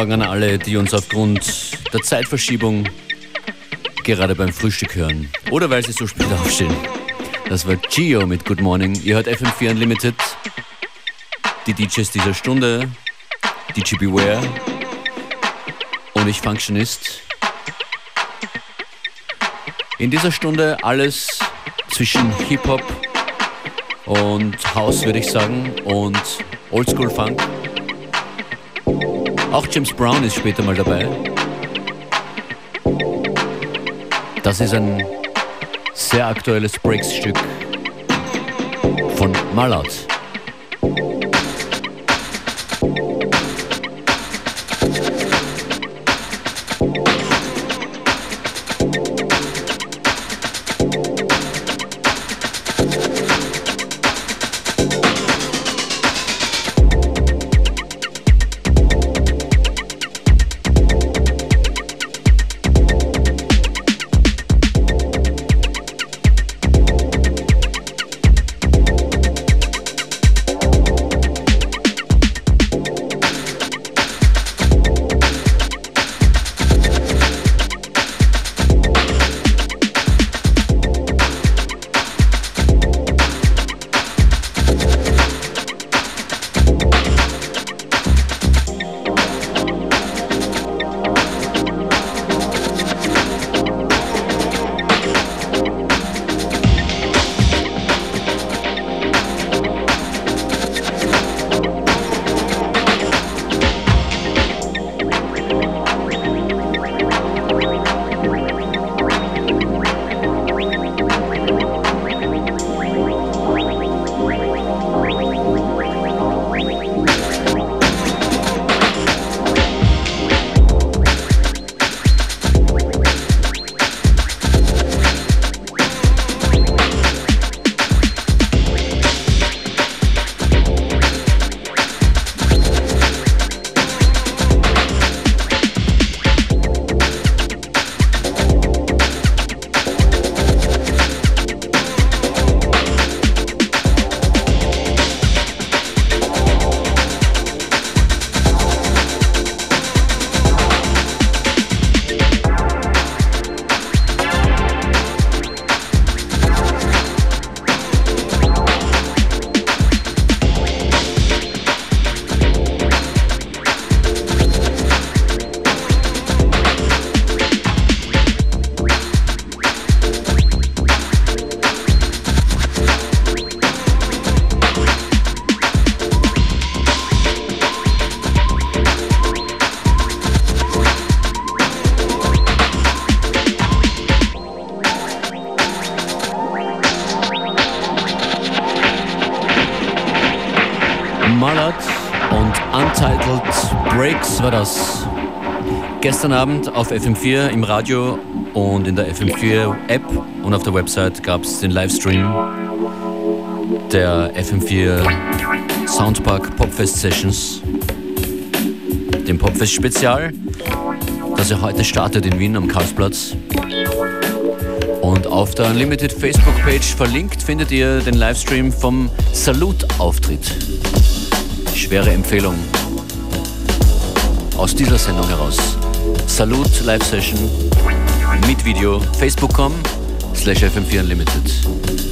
Morgen an alle, die uns aufgrund der Zeitverschiebung gerade beim Frühstück hören. Oder weil sie so spät aufstehen. Das war Gio mit Good Morning. Ihr hört FM4 Unlimited. Die DJs dieser Stunde. DJ Beware. Und ich Functionist. In dieser Stunde alles zwischen Hip-Hop und House, würde ich sagen, und Oldschool-Funk. Auch James Brown ist später mal dabei. Das ist ein sehr aktuelles Breaks-Stück von Mallout. Gestern Abend auf FM4 im Radio und in der FM4 App und auf der Website gab es den Livestream der FM4 Soundpark Popfest Sessions, dem Popfest Spezial, das ja heute startet in Wien am Karlsplatz. Und auf der Unlimited Facebook-Page verlinkt findet ihr den Livestream vom Salut-Auftritt. Schwere Empfehlung aus dieser Sendung heraus. Salut Live Session mit Video facebook.com slash fm4unlimited.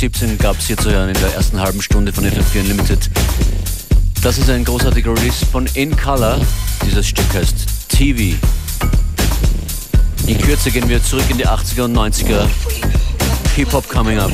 17 gab es hier zu hören in der ersten halben Stunde von FM4 Unlimited. Das ist ein großartiger Release von In Color. Dieses Stück heißt TV. In Kürze gehen wir zurück in die 80er und 90er. Hip-Hop coming up.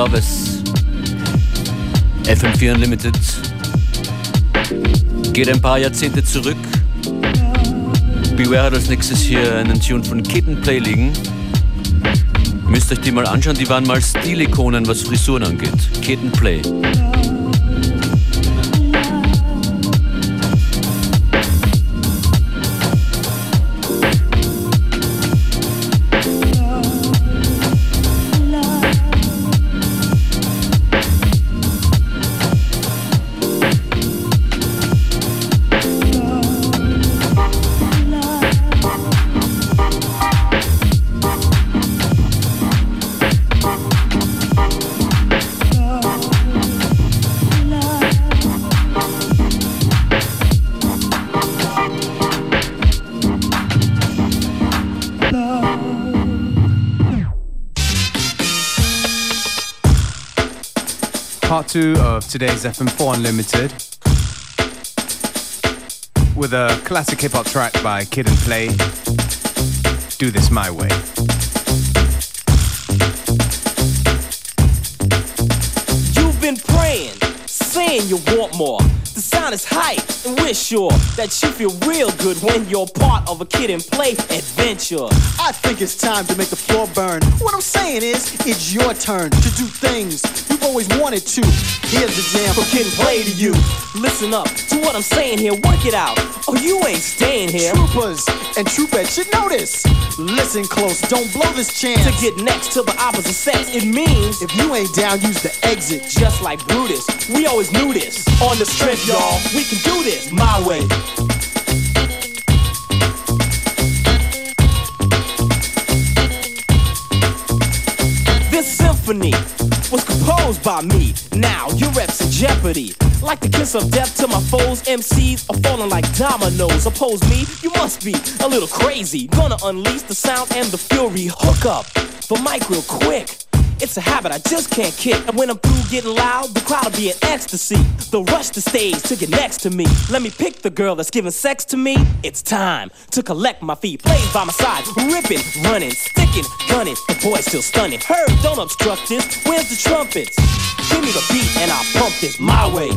Loves. FM4 Unlimited. Geht ein paar Jahrzehnte zurück. Beware hat als nächstes hier einen Tune von Kitten Play liegen. Müsst euch die mal anschauen, die waren mal Stilikonen, was Frisuren angeht. Kitten Play. Two of today's FM4 Unlimited with a classic hip hop track by Kid and Play. Do This My Way. You've been praying, saying you want more. The sound is hype, and we're sure that you feel real good when you're part of a kid and play adventure. I think it's time to make the floor burn. What I'm saying is, it's your turn to do things you've always wanted to. Here's the jam for kid and play to you. Listen up to what I'm saying here, work it out. Oh, you ain't staying here. Troopers and troopettes should notice. Listen close, don't blow this chance. To get next to the opposite sex, it means if you ain't down, use the exit. just like Brutus. We always knew this. On the strip, y'all, we can do this my way. This symphony was composed by me. Now your reps in jeopardy. Like the kiss of death to my foes, MCs are falling like dominoes. Oppose me, you must be a little crazy. Gonna unleash the sound and the fury. Hook up the mic real quick. It's a habit I just can't kick. And when I'm through getting loud, the crowd'll be in ecstasy. They'll rush the stage to get next to me. Let me pick the girl that's giving sex to me. It's time to collect my feet. Plays by my side, ripping, running, sticking, gunning. The boy's still stunning. Heard, don't obstruct this. Where's the trumpets? Give me the beat and I'll pump this my way.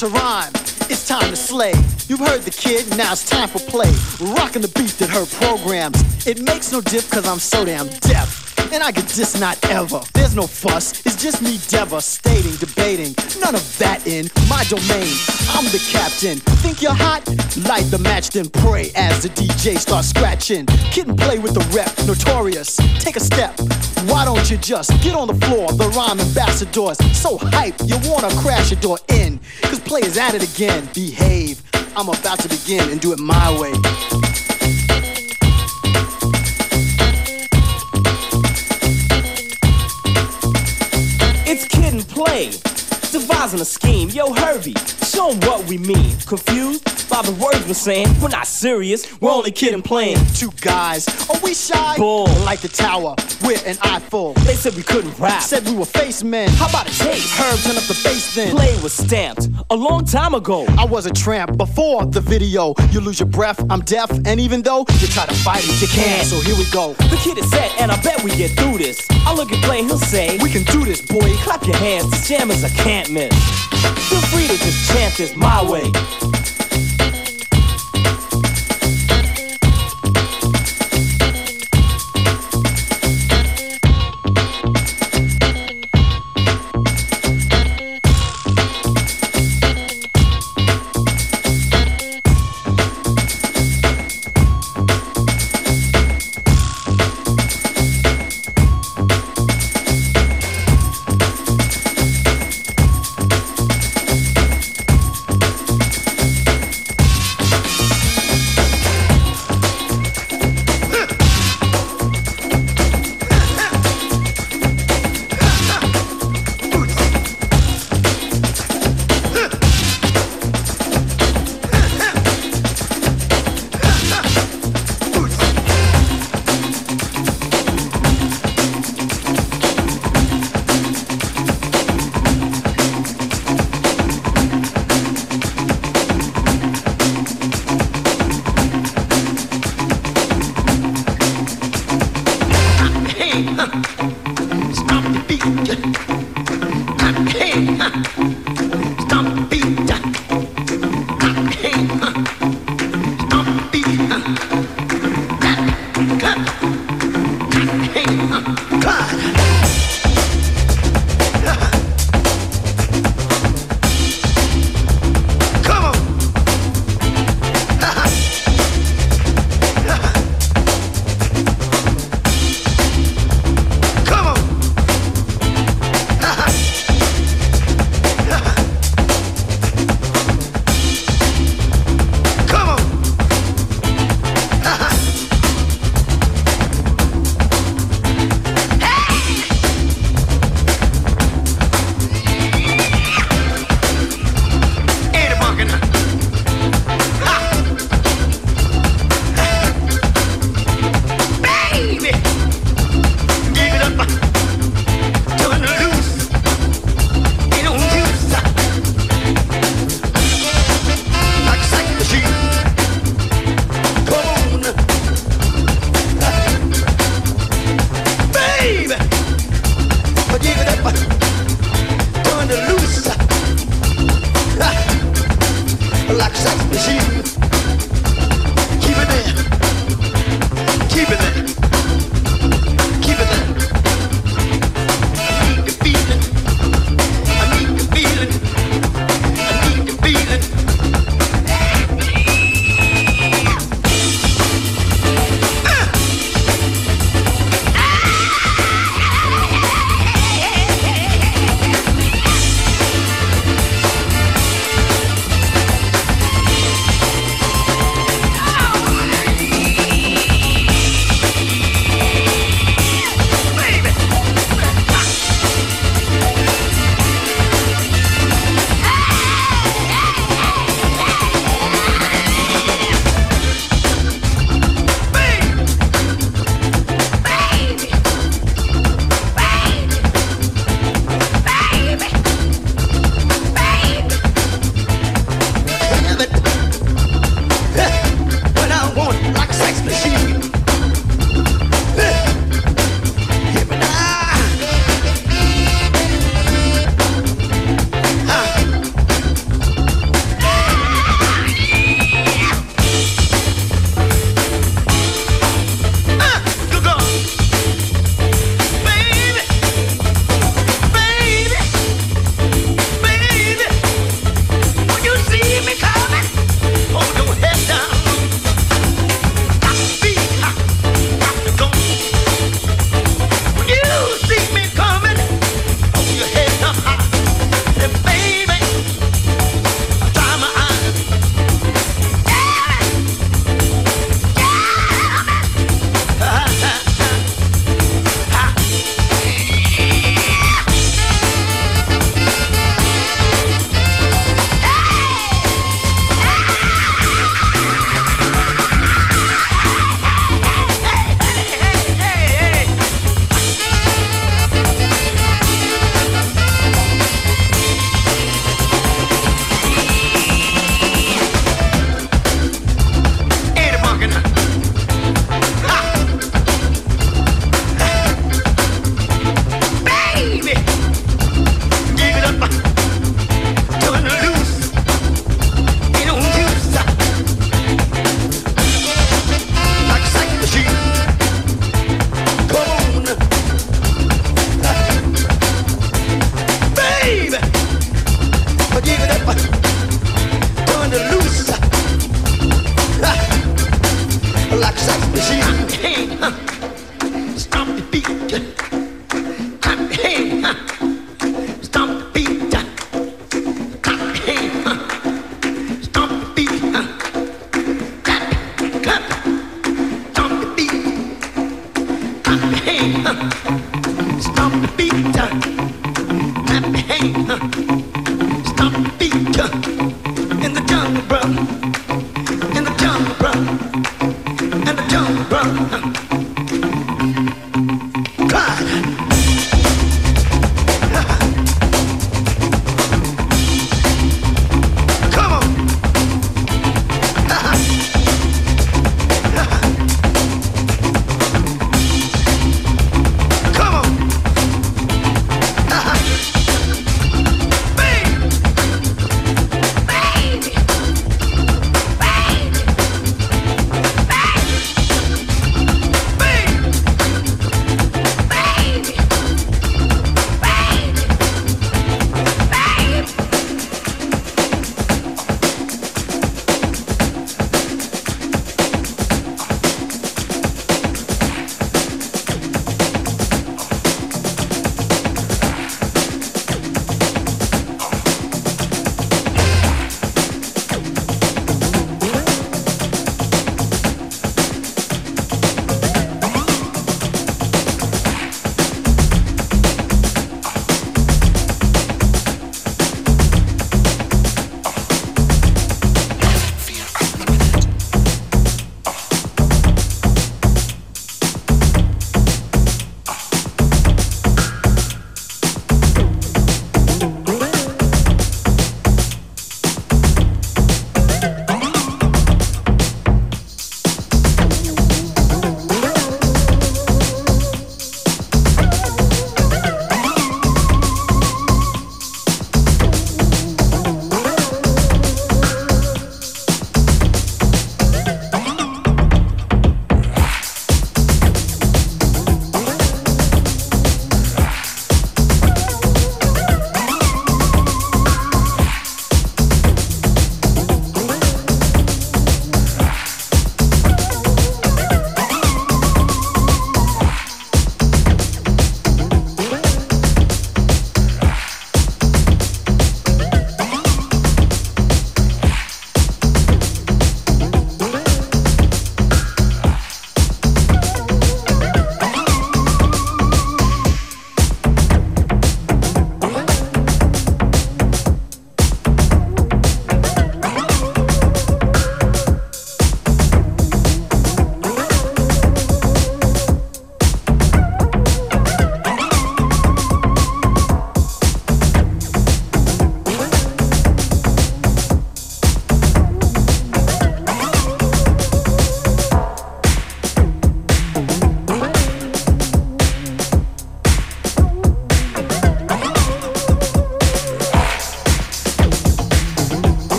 To rhyme. It's time to slay. You've heard the kid, now it's time for play. Rocking the beat that heard programs. It makes no diff cause I'm so damn deaf. And I get this not ever. There's no fuss, it's just me devastating, debating. None of that in my domain. I'm the captain. Think you're hot? Light the match, then pray as the DJ starts scratching. Kid and play with the rep, notorious. Take a step. Why don't you just get on the floor? The rhyme ambassadors so hype you wanna crash your door in. Cause players at it again. Behave. I'm about to begin and do it my way. Play. Devising a scheme. Yo, Hurby, show 'em what we mean. Confused by the words we're saying? We're not serious. We're only kid and playing. Two guys. Are we shy? Bull. Like the tower. We're an eyeful. They said we couldn't rap. Said we were face men. How about a taste? Herb, turn up the bass then. Play was stamped a long time ago. I was a tramp before the video. You lose your breath, I'm deaf, and even though you try to fight it, you can't. So here we go. The kid is set, and I bet we get through this. I look at Play, he'll say, We can do this, boy. Clap your hands, this jam is a can't miss. Feel free to just chant this my way.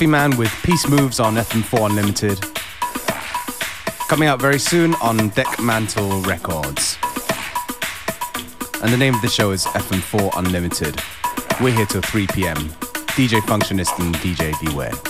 Duffy Man with Peace Moves on FM4 Unlimited. Coming out very soon on Dekmantel Records. And the name of the show is FM4 Unlimited. We're here till 3 p.m. DJ Functionist and DJ Beware.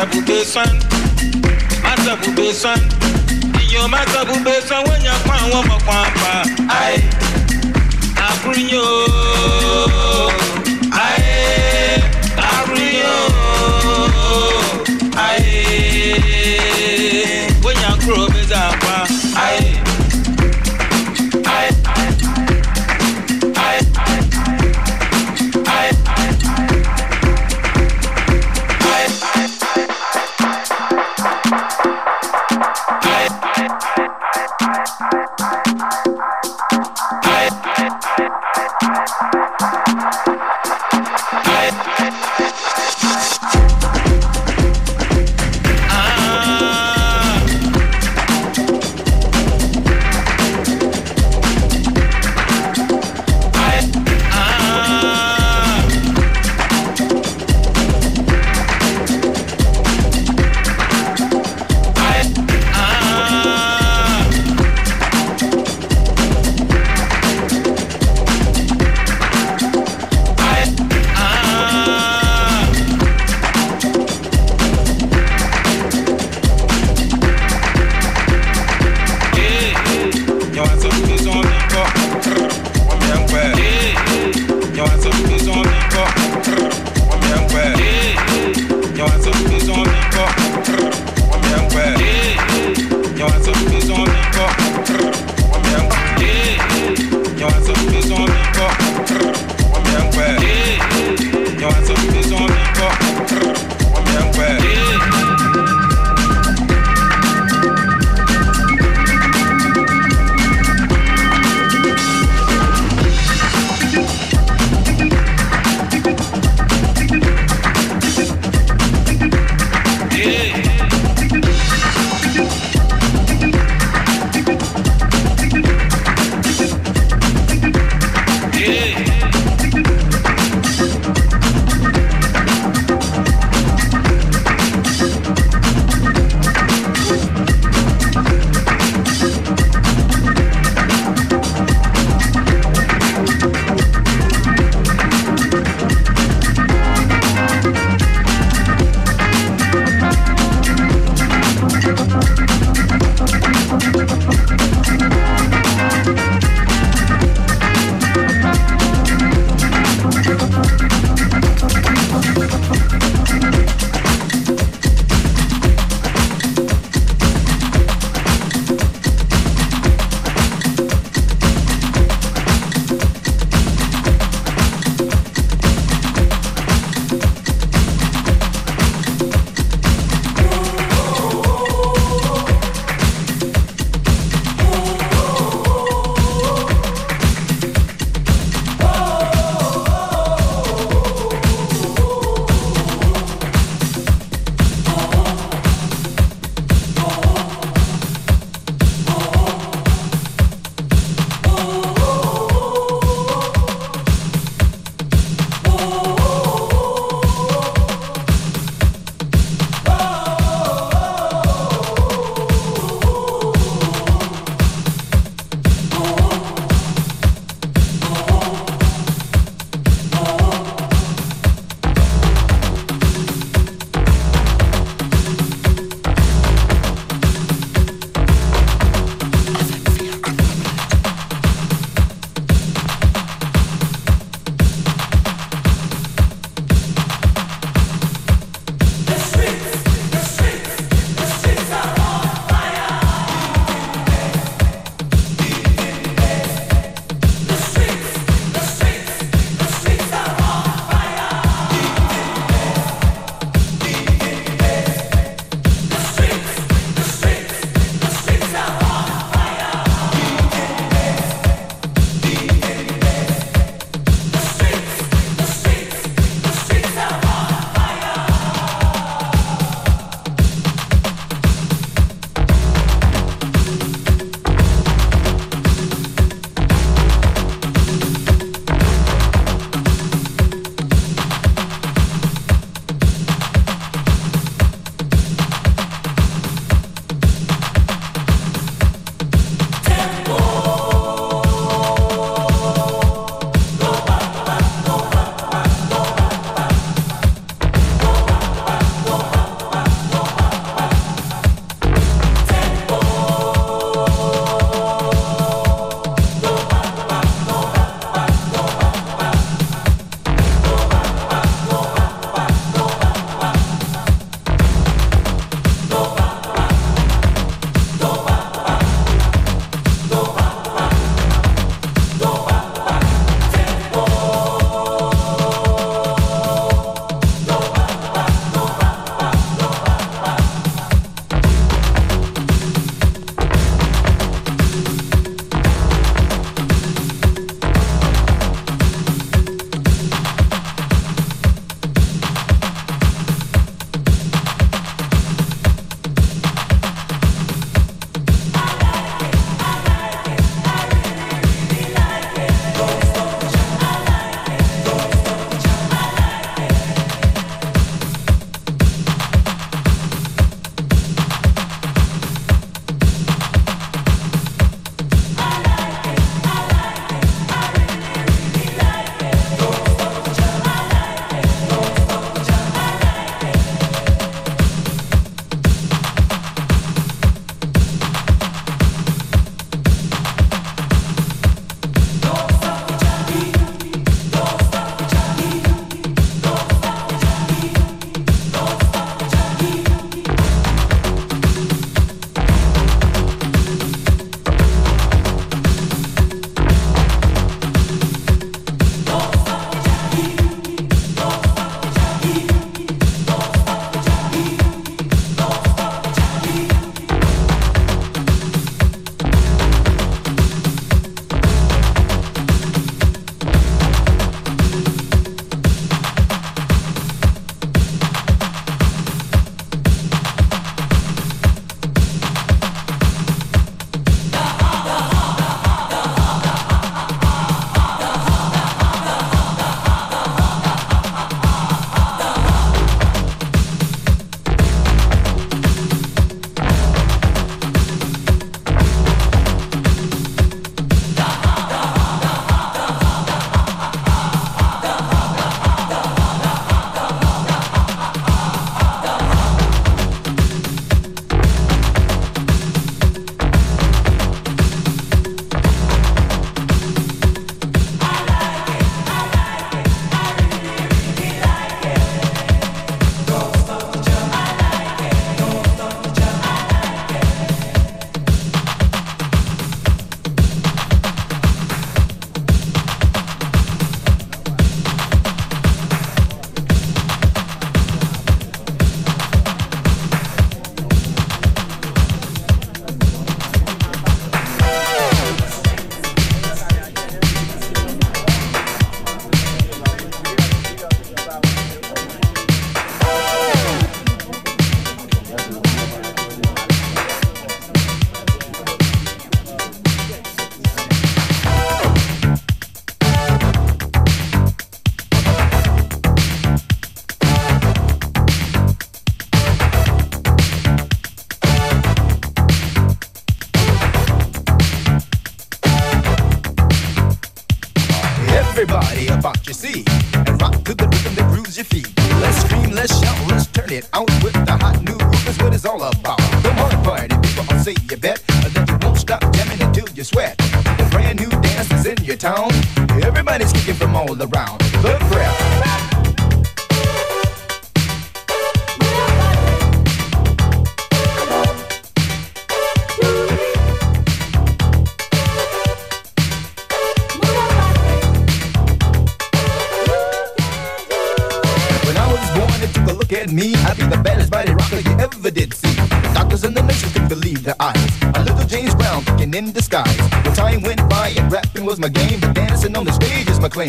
matter bu besan you. des envies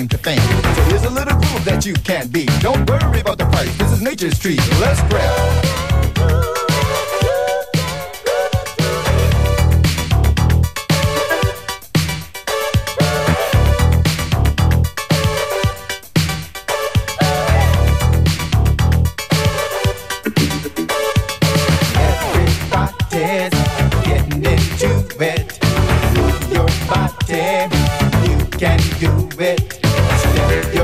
claim to fame. So here's a little proof that you can be. Don't worry about the price. This is nature's treat. Yo